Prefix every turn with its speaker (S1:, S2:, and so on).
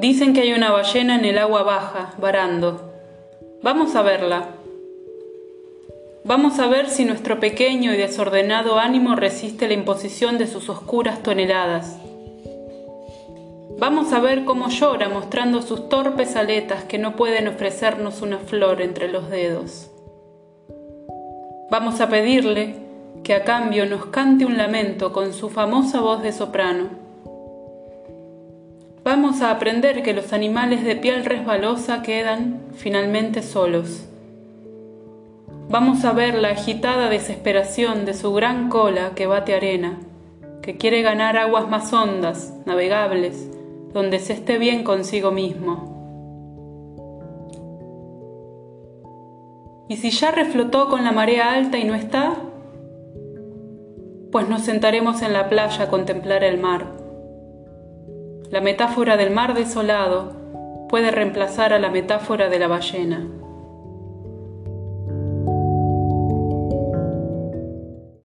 S1: Dicen que hay una ballena en el agua baja, varando. Vamos a verla. Vamos a ver si nuestro pequeño y desordenado ánimo resiste la imposición de sus oscuras toneladas. Vamos a ver cómo llora mostrando sus torpes aletas que no pueden ofrecernos una flor entre los dedos. Vamos a pedirle que a cambio nos cante un lamento con su famosa voz de soprano. Vamos a aprender que los animales de piel resbalosa quedan finalmente solos Vamos a ver la agitada desesperación de su gran cola que bate arena, que quiere ganar aguas más hondas, navegables, donde se esté bien consigo mismo. ¿Y si ya reflotó con la marea alta y no está? Pues nos sentaremos en la playa a contemplar el mar. La metáfora del mar desolado puede reemplazar a la metáfora de la ballena.